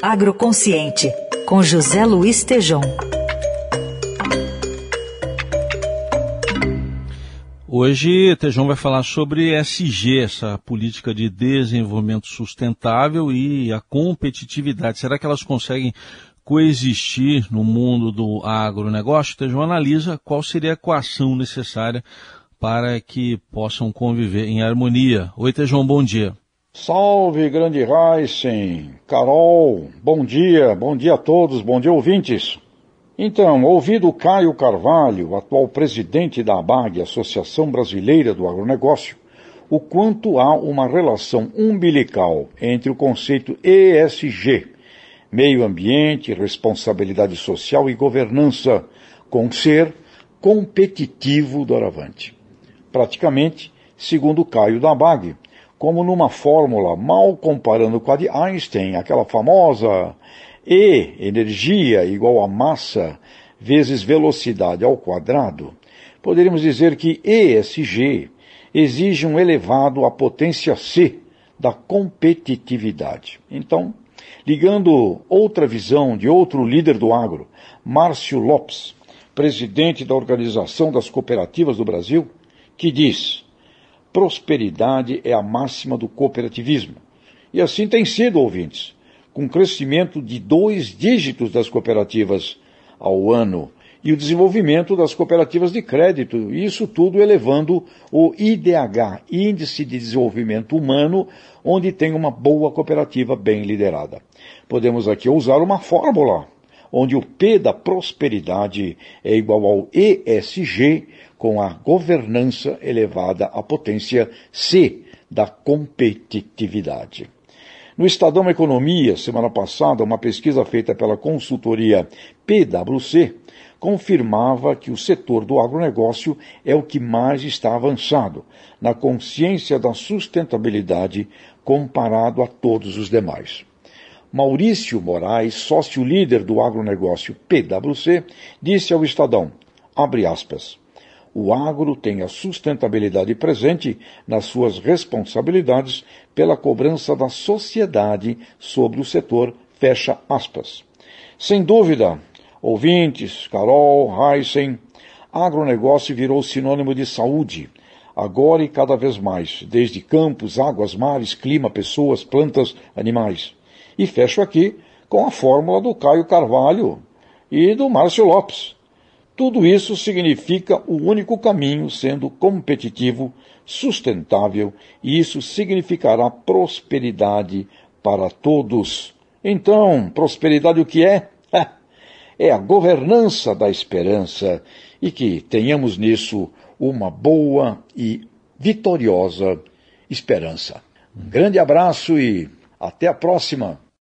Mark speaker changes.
Speaker 1: Agroconsciente, com José Luiz Tejom.
Speaker 2: Hoje, Tejão vai falar sobre SG, essa política de desenvolvimento sustentável e a competitividade. Será que elas conseguem coexistir no mundo do agronegócio? Tejão analisa qual seria a equação necessária para que possam conviver em harmonia. Oi, Tejão, bom dia.
Speaker 3: Salve, grande Heisen, Carol, bom dia, bom dia a todos, bom dia ouvintes. Então, ouvido Caio Carvalho, atual presidente da ABAG, Associação Brasileira do Agronegócio, o quanto há uma relação umbilical entre o conceito ESG, meio ambiente, responsabilidade social e governança, com ser competitivo do Aravante. Praticamente, segundo Caio da ABAG, como numa fórmula, mal comparando com a de Einstein, aquela famosa E, energia igual a massa vezes velocidade ao quadrado, poderíamos dizer que ESG exige um elevado à potência C da competitividade. Então, ligando outra visão de outro líder do agro, Márcio Lopes, presidente da Organização das Cooperativas do Brasil, que diz: prosperidade é a máxima do cooperativismo. E assim tem sido, ouvintes, com crescimento de dois dígitos das cooperativas ao ano e o desenvolvimento das cooperativas de crédito, isso tudo elevando o IDH, Índice de Desenvolvimento Humano, onde tem uma boa cooperativa bem liderada. Podemos aqui usar uma fórmula, onde o P da prosperidade é igual ao ESG, com a governança elevada à potência C da competitividade. No Estadão Economia, semana passada, uma pesquisa feita pela consultoria PwC confirmava que o setor do agronegócio é o que mais está avançado na consciência da sustentabilidade comparado a todos os demais. Maurício Moraes, sócio líder do agronegócio PwC, disse ao Estadão, abre aspas, o agro tem a sustentabilidade presente nas suas responsabilidades pela cobrança da sociedade sobre o setor, fecha aspas. Sem dúvida, ouvintes, Carol, Heisen, agronegócio virou sinônimo de saúde, agora e cada vez mais, desde campos, águas, mares, clima, pessoas, plantas, animais. E fecho aqui com a fórmula do Caio Carvalho e do Márcio Lopes tudo isso significa o único caminho sendo competitivo, sustentável, e isso significará prosperidade para todos. Então, prosperidade o que é? É a governança da esperança e que tenhamos nisso uma boa e vitoriosa esperança. Um grande abraço e até a próxima!